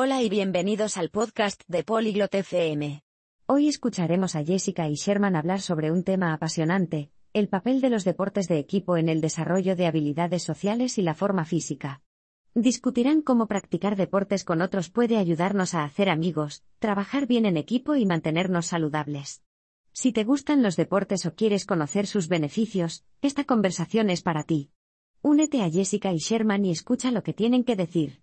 Hola y bienvenidos al podcast de Polyglot FM. Hoy escucharemos a Jessica y Sherman hablar sobre un tema apasionante, el papel de los deportes de equipo en el desarrollo de habilidades sociales y la forma física. Discutirán cómo practicar deportes con otros puede ayudarnos a hacer amigos, trabajar bien en equipo y mantenernos saludables. Si te gustan los deportes o quieres conocer sus beneficios, esta conversación es para ti. Únete a Jessica y Sherman y escucha lo que tienen que decir.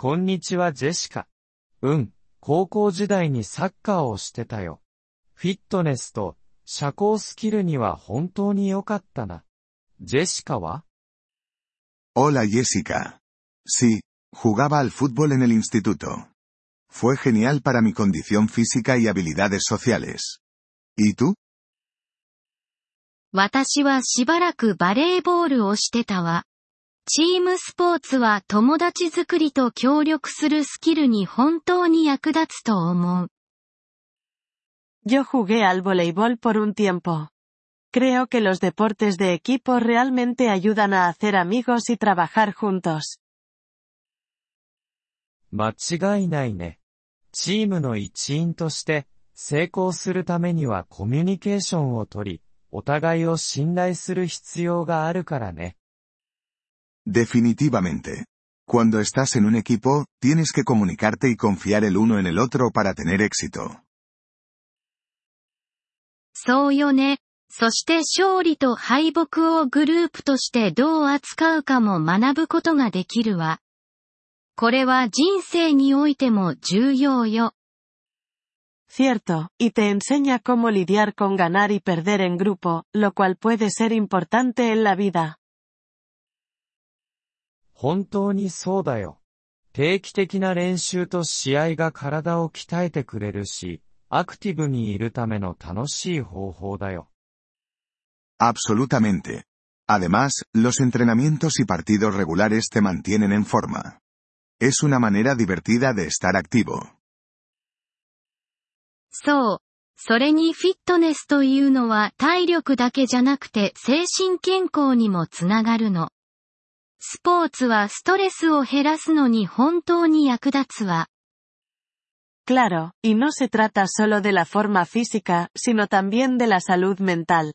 こんにちはジェシカ。うん、高校時代にサッカーをしてたよ。フィットネスと社交スキルには本当に良かったな。ジェシカは Hola Jessica. Sí, jugaba al fútbol en el instituto. Fue genial para mi condición física y habilidades sociales. ¿Y tú? 私はしばらくバレーボールをしてたわ。チームスポーツは友達作りと協力するスキルに本当に役立つと思う。Yo jugué al voleibol por un tiempo. Creo que los deportes de equipo realmente ayudan a hacer amigos y trabajar juntos. 間違いないね。チームの一員として成功するためにはコミュニケーションをとり、お互いを信頼する必要があるからね。Definitivamente. Cuando estás en un equipo, tienes que comunicarte y confiar el uno en el otro para tener éxito. そうよね。そして勝利と敗北をグループとしてどう扱うかも学ぶことができるわ。これは人生においても重要よ。 Cierto, y te enseña cómo lidiar con ganar y perder en grupo, lo cual puede ser importante en la vida. 本当にそうだよ。定期的な練習と試合が体を鍛えてくれるし、アクティブにいるための楽しい方法だよ。Absolutamente. Además, los entrenamientos y partidos regulares te mantienen en forma. Es una manera divertida de estar activo. そう。それにフィットネスというのは体力だけじゃなくて精神健康にもつながるの。スポーツはストレスを減らすのに本当に役立つわ。Claro, y no se trata solo de la forma física, sino también de la salud mental.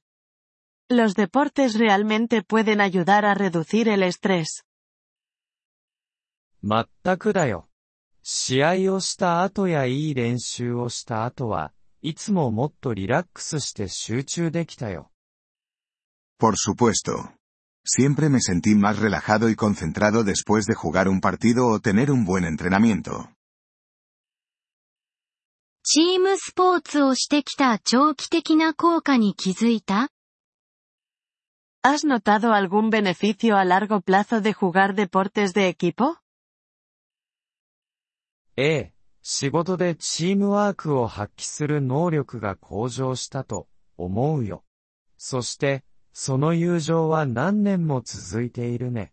Los deportes realmente pueden ayudar a reducir el estrés. まったくだよ。試合をした後やいい練習をした後は、いつももっとリラックスして集中できたよ。Por supuesto. Siempre me sentí más relajado y concentrado después de jugar un partido o tener un buen entrenamiento. チームスポーツをしてきた長期的な効果に気づいた ¿Has notado algún beneficio a largo plazo de jugar deportes de equipo? ええ、仕事でチームワークを発揮する能力が向上したと思うよ。そして、 その友情は何年も続いているね。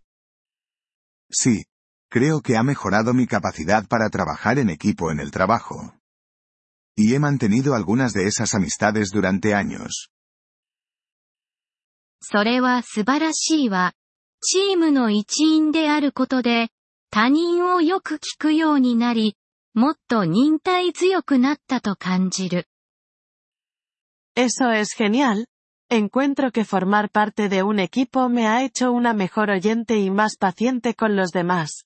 Sí. Creo que ha mejorado mi capacidad para trabajar en equipo en el trabajo. Y he mantenido algunas de esas amistades durante años. それは素晴らしいわ。チームの一員であることで、他人をよく聞くようになり、もっと忍耐強くなったと感じる。Eso es genial. Encuentro que formar parte de un equipo me ha hecho una mejor oyente y más paciente con los demás.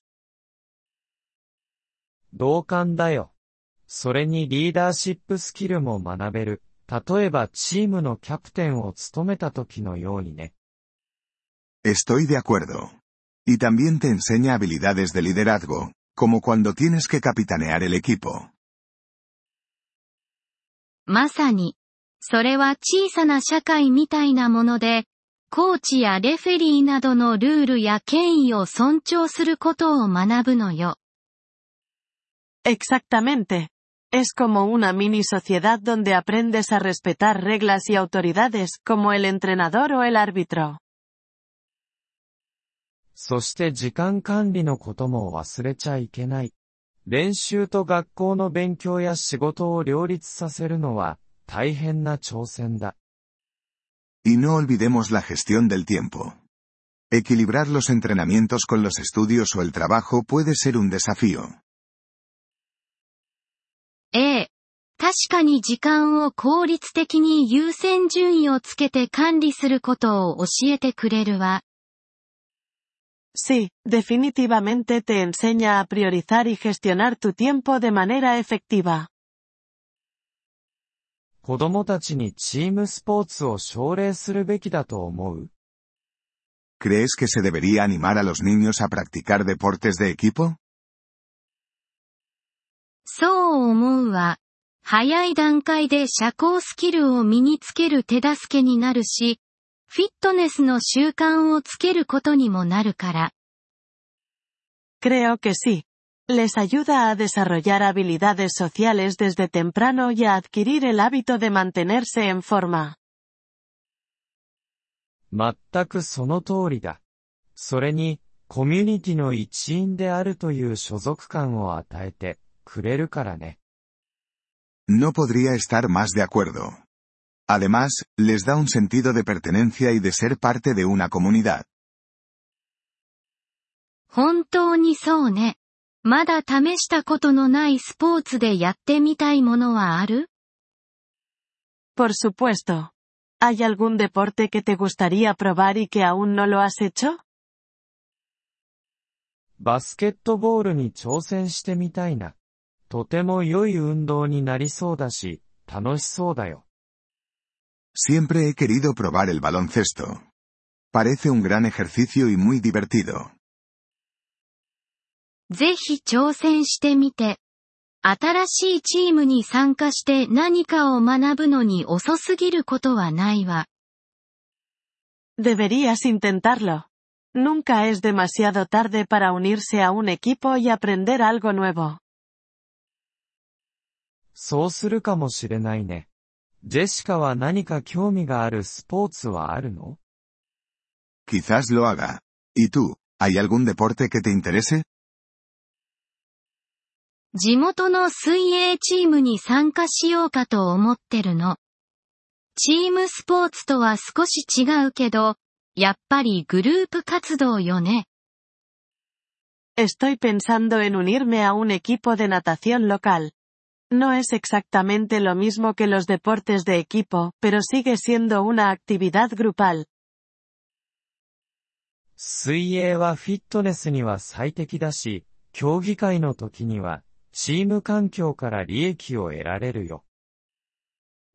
同感だよ。それにリーダーシップスキルも学べる。例えばチームのキャプテンを務めた時のようにね。 Estoy de acuerdo. Y también te enseña habilidades de liderazgo, como cuando tienes que capitanear el equipo. まさに。 それは小さな社会みたいなもので、コーチやレフェリーなどのルールや権威を尊重することを学ぶのよ。Exactamente. Es como una mini sociedad donde aprendes a respetar reglas y autoridades, como el entrenador o el árbitro. そして時間管理のことも忘れちゃいけない。練習と学校の勉強や仕事を両立させるのは。Y no olvidemos la gestión del tiempo. Equilibrar los entrenamientos con los estudios o el trabajo puede ser un desafío. ええ。確かに時間を効率的に優先順位をつけて管理することを教えてくれるわ。 Sí, definitivamente te enseña a priorizar y gestionar tu tiempo de manera efectiva. 子供たちにチームスポーツを奨励するべきだと思う ¿Crees que se debería animar a los niños a practicar deportes de equipo? そう思うわ。早い段階で社交スキルを身につける手助けになるし、フィットネスの習慣をつけることにもなるから。Creo que sí. Les ayuda a desarrollar habilidades sociales desde temprano y a adquirir el hábito de mantenerse en forma. 全くその通りだ。それに、コミュニティの一員であるという所属感を与えてくれるからね。 No podría estar más de acuerdo. Además, les da un sentido de pertenencia y de ser parte de una comunidad. 本当にそうね。 まだ試したことのないスポーツでやってみたいものはある Por supuesto. ¿Hay algún deporte que te gustaría probar y que aún no lo has hecho? バスケットボールに挑戦してみたいな。とても良い運動になりそうだし、楽しそうだよ。Siempre he querido probar el baloncesto. Parece un gran ejercicio y muy divertido. ぜひ挑戦してみて。新しいチームに参加して何かを学ぶのに遅すぎることはないわ。Deberías intentarlo. Nunca es demasiado tarde para unirse a un equipo y aprender algo nuevo. そうするかもしれないね。ジェシカは何か興味があるスポーツはあるの Quizás lo haga. ¿Y tú, hay algún deporte que te interese? 地元の水泳チームに参加しようかと思ってるの。チームスポーツとは少し違うけど、やっぱりグループ活動よね。Estoy pensando en unirme a un equipo de natación local. No es exactamente lo mismo que los deportes de equipo, pero sigue siendo una actividad grupal. 水泳はフィットネスには最適だし、競技会の時には、チーム環境から利益を得られるよ。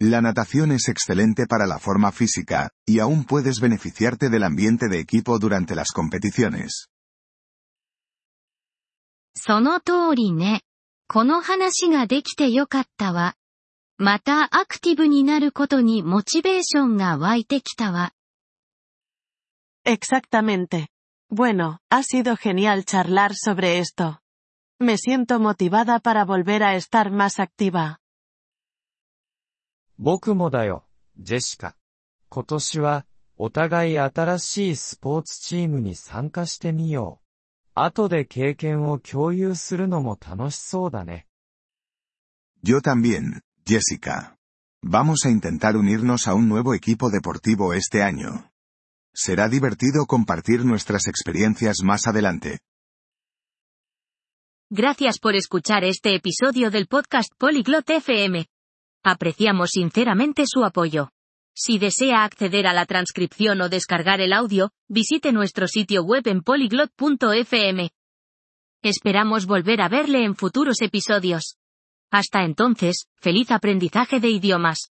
La natación es excelente para la forma física, y aún puedes beneficiarte del ambiente de equipo durante las competiciones. その通りね。この話ができてよかったわ。またアクティブになることにモチベーションが湧いてきたわ。 Exactamente. Bueno, ha sido genial charlar sobre esto. Me siento motivada para volver a estar más activa. 僕もだよ、ジェシカ。今年は、お互い新しいスポーツチームに参加してみよう。後で経験を共有するのも楽しそうだね。 Yo también, Jessica. Vamos a intentar unirnos a un nuevo equipo deportivo este año. Será divertido compartir nuestras experiencias más adelante. Gracias por escuchar este episodio del podcast Polyglot FM. Apreciamos sinceramente su apoyo. Si desea acceder a la transcripción o descargar el audio, visite nuestro sitio web en polyglot.fm. Esperamos volver a verle en futuros episodios. Hasta entonces, feliz aprendizaje de idiomas.